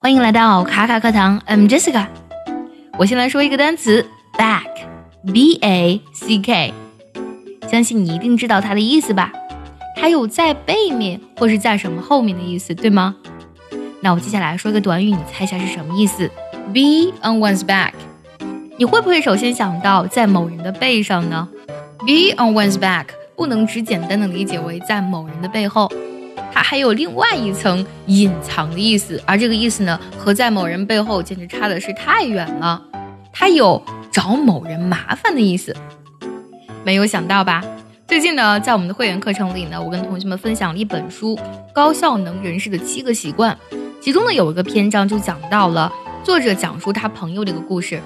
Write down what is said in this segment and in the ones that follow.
欢迎来到卡卡课堂，I'm Jessica。我先来说一个单词，back，b a c k，相信你一定知道它的意思吧？它有在背面或是在什么后面的意思，对吗？那我接下来说一个短语，你猜一下是什么意思？Be on one's back。你会不会首先想到在某人的背上呢？Be on one's back 不能只简单的理解为在某人的背后。它还有另外一层隐藏的意思，而这个意思呢，和在某人背后简直差的是太远了。它有找某人麻烦的意思，没有想到吧？最近呢，在我们的会员课程里呢，我跟同学们分享了一本书《高效能人士的七个习惯》，其中呢有一个篇章就讲到了作者讲述他朋友的一个故事。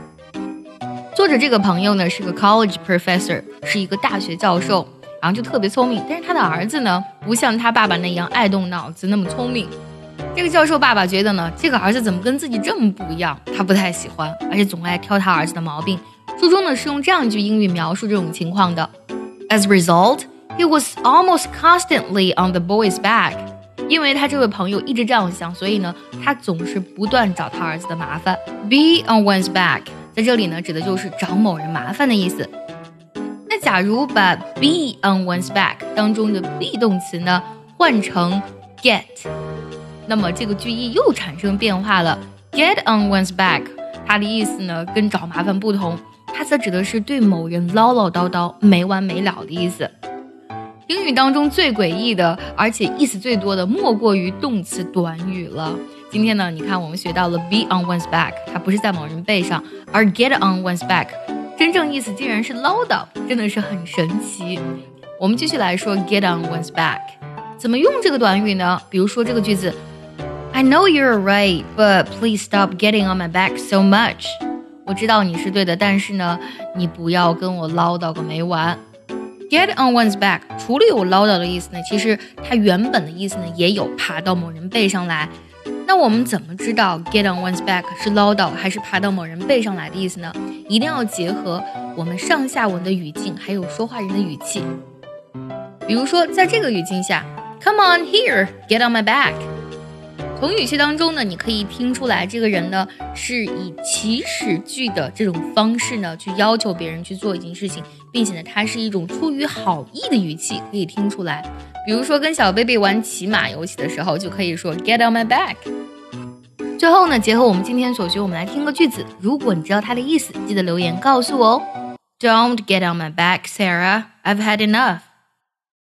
作者这个朋友呢是个 college professor，是一个大学教授。然后就特别聪明，但是他的儿子呢，不像他爸爸那样爱动脑子，那么聪明。这个教授爸爸觉得呢，这个儿子怎么跟自己这么不一样？他不太喜欢，而且总爱挑他儿子的毛病。书中呢是用这样一句英语描述这种情况的：As a result, he was almost constantly on the boy's back。因为他这位朋友一直这样想，所以呢，他总是不断找他儿子的麻烦。Be on one's back，在这里呢，指的就是找某人麻烦的意思。假如把 be on one's back 当中的 be 动词呢换成 get，那么这个句意又产生变化了。get on one's back，它的意思呢跟找麻烦不同，它则指的是对某人唠唠叨叨、没完没了的意思。英语当中最诡异的，而且意思最多的，莫过于动词短语了。今天呢，你看我们学到了 be on one's back，它不是在某人背上，而 get on one's back。真正意思竟然是唠叨，真的是很神奇。我们继续来说 get on one's back，怎么用这个短语呢？比如说这个句子，I know you're right, but please stop getting on my back so much。我知道你是对的，但是呢，你不要跟我唠叨个没完。get on one's back 除了有唠叨的意思呢，其实它原本的意思呢，也有爬到某人背上来。那我们怎么知道 get on one's back 是唠叨还是爬到某人背上来的意思呢？一定要结合我们上下文的语境，还有说话人的语气。比如说，在这个语境下，Come on here, get on my back。从语气当中呢，你可以听出来，这个人呢是以祈使句的这种方式呢去要求别人去做一件事情，并且呢，它是一种出于好意的语气，可以听出来。比如说，跟小 baby 玩骑马游戏的时候，就可以说 Get on my back。最后呢，结合我们今天所学，我们来听个句子。如果你知道它的意思，记得留言告诉我哦。Don't get on my back, Sarah. I've had enough.